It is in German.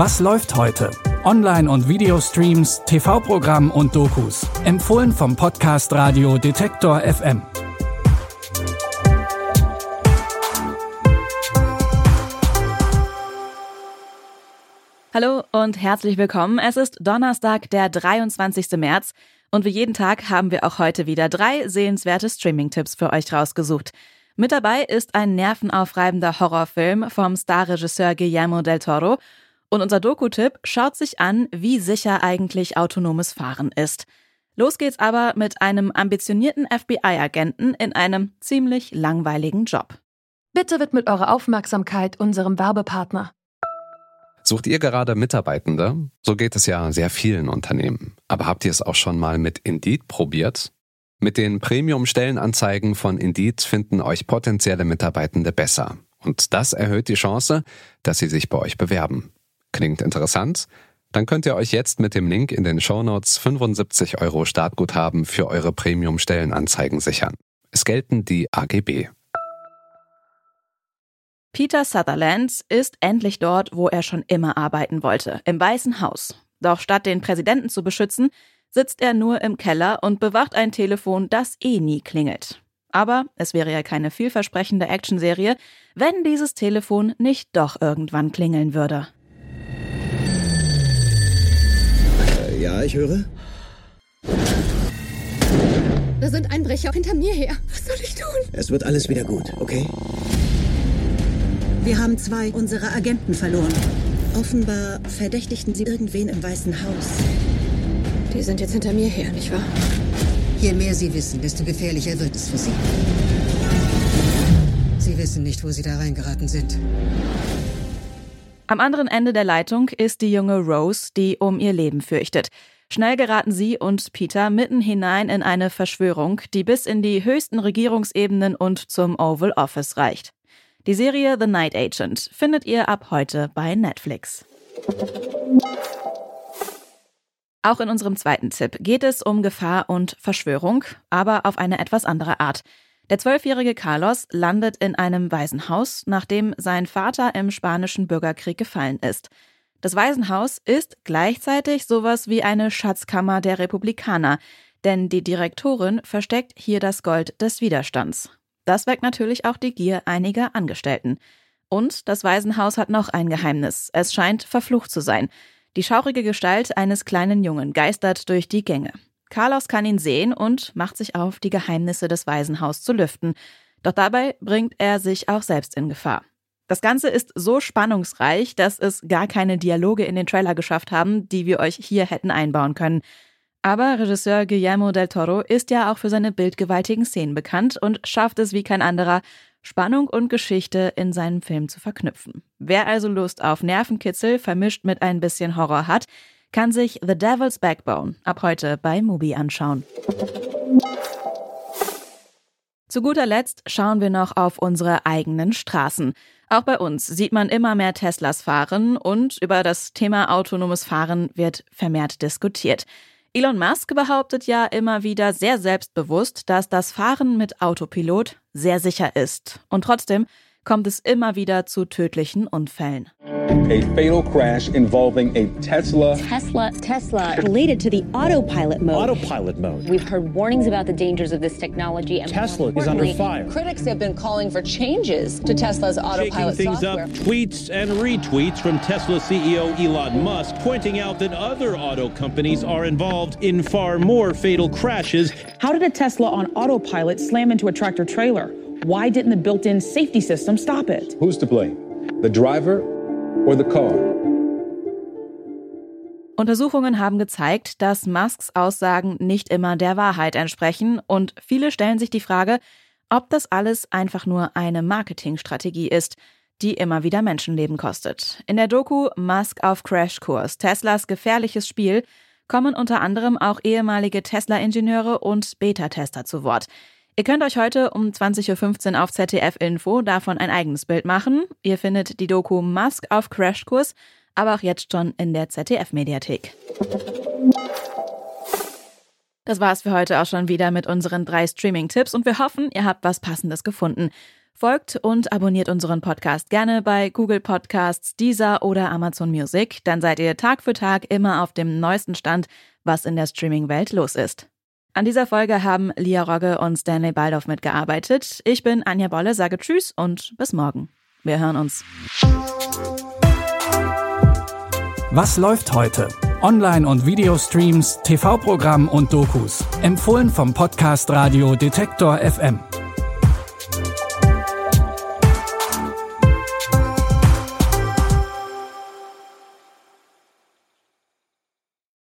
Was läuft heute? Online- und Videostreams, TV-Programm und Dokus. Empfohlen vom Podcast Radio Detektor FM. Hallo und herzlich willkommen. Es ist Donnerstag, der 23. März. Und wie jeden Tag haben wir auch heute wieder drei sehenswerte Streaming-Tipps für euch rausgesucht. Mit dabei ist ein nervenaufreibender Horrorfilm vom Starregisseur Guillermo del Toro. Und unser Doku-Tipp schaut sich an, wie sicher eigentlich autonomes Fahren ist. Los geht's aber mit einem ambitionierten FBI-Agenten in einem ziemlich langweiligen Job. Bitte widmet eure Aufmerksamkeit unserem Werbepartner. Sucht ihr gerade Mitarbeitende? So geht es ja sehr vielen Unternehmen. Aber habt ihr es auch schon mal mit Indeed probiert? Mit den Premium-Stellenanzeigen von Indeed finden euch potenzielle Mitarbeitende besser. Und das erhöht die Chance, dass sie sich bei euch bewerben. Klingt interessant? Dann könnt ihr euch jetzt mit dem Link in den Shownotes 75 Euro Startguthaben für eure Premium-Stellenanzeigen sichern. Es gelten die AGB. Peter Sutherland ist endlich dort, wo er schon immer arbeiten wollte, im Weißen Haus. Doch statt den Präsidenten zu beschützen, sitzt er nur im Keller und bewacht ein Telefon, das eh nie klingelt. Aber es wäre ja keine vielversprechende Actionserie, wenn dieses Telefon nicht doch irgendwann klingeln würde. Ja, ich höre. Da sind Einbrecher hinter mir her. Was soll ich tun? Es wird alles wieder gut, okay? Wir haben zwei unserer Agenten verloren. Offenbar verdächtigten sie irgendwen im Weißen Haus. Die sind jetzt hinter mir her, nicht wahr? Je mehr sie wissen, desto gefährlicher wird es für sie. Sie wissen nicht, wo sie da reingeraten sind. Am anderen Ende der Leitung ist die junge Rose, die um ihr Leben fürchtet. Schnell geraten sie und Peter mitten hinein in eine Verschwörung, die bis in die höchsten Regierungsebenen und zum Oval Office reicht. Die Serie The Night Agent findet ihr ab heute bei Netflix. Auch in unserem zweiten Tipp geht es um Gefahr und Verschwörung, aber auf eine etwas andere Art. Der zwölfjährige Carlos landet in einem Waisenhaus, nachdem sein Vater im spanischen Bürgerkrieg gefallen ist. Das Waisenhaus ist gleichzeitig sowas wie eine Schatzkammer der Republikaner, denn die Direktorin versteckt hier das Gold des Widerstands. Das weckt natürlich auch die Gier einiger Angestellten. Und das Waisenhaus hat noch ein Geheimnis. Es scheint verflucht zu sein. Die schaurige Gestalt eines kleinen Jungen geistert durch die Gänge. Carlos kann ihn sehen und macht sich auf, die Geheimnisse des Waisenhaus zu lüften. Doch dabei bringt er sich auch selbst in Gefahr. Das Ganze ist so spannungsreich, dass es gar keine Dialoge in den Trailer geschafft haben, die wir euch hier hätten einbauen können. Aber Regisseur Guillermo del Toro ist ja auch für seine bildgewaltigen Szenen bekannt und schafft es wie kein anderer, Spannung und Geschichte in seinem Film zu verknüpfen. Wer also Lust auf Nervenkitzel vermischt mit ein bisschen Horror hat, kann sich The Devil's Backbone ab heute bei Mubi anschauen. Zu guter Letzt schauen wir noch auf unsere eigenen Straßen. Auch bei uns sieht man immer mehr Teslas fahren und über das Thema autonomes Fahren wird vermehrt diskutiert. Elon Musk behauptet ja immer wieder sehr selbstbewusst, dass das Fahren mit Autopilot sehr sicher ist. Und trotzdem kommt es immer wieder zu tödlichen Unfällen. A fatal crash involving a Tesla. Tesla. Tesla. Related to the autopilot mode. Autopilot mode. We've heard warnings about the dangers of this technology. And Tesla is under fire. Critics have been calling for changes to Tesla's autopilot Shaking things software. up, tweets and retweets from Tesla CEO Elon Musk pointing out that other auto companies are involved in far more fatal crashes. How did a Tesla on autopilot slam into a tractor trailer? Why didn't the built in safety system stop it? Who's to blame? The driver or the car? Untersuchungen haben gezeigt, dass Musks Aussagen nicht immer der Wahrheit entsprechen und viele stellen sich die Frage, ob das alles einfach nur eine Marketingstrategie ist, die immer wieder Menschenleben kostet. In der Doku Musk auf Crashkurs, Teslas gefährliches Spiel, kommen unter anderem auch ehemalige Tesla-Ingenieure und Beta-Tester zu Wort. Ihr könnt euch heute um 20.15 Uhr auf ZDF Info davon ein eigenes Bild machen. Ihr findet die Doku Musk auf Crashkurs, aber auch jetzt schon in der ZDF-Mediathek. Das war's für heute auch schon wieder mit unseren drei Streaming-Tipps und wir hoffen, ihr habt was Passendes gefunden. Folgt und abonniert unseren Podcast gerne bei Google Podcasts, Deezer oder Amazon Music. Dann seid ihr Tag für Tag immer auf dem neuesten Stand, was in der Streaming-Welt los ist. An dieser Folge haben Lia Rogge und Stanley Baldoff mitgearbeitet. Ich bin Anja Bolle, sage Tschüss und bis morgen. Wir hören uns. Was läuft heute? Online- und Videostreams, TV-Programm und Dokus. Empfohlen vom Podcast Radio Detektor FM.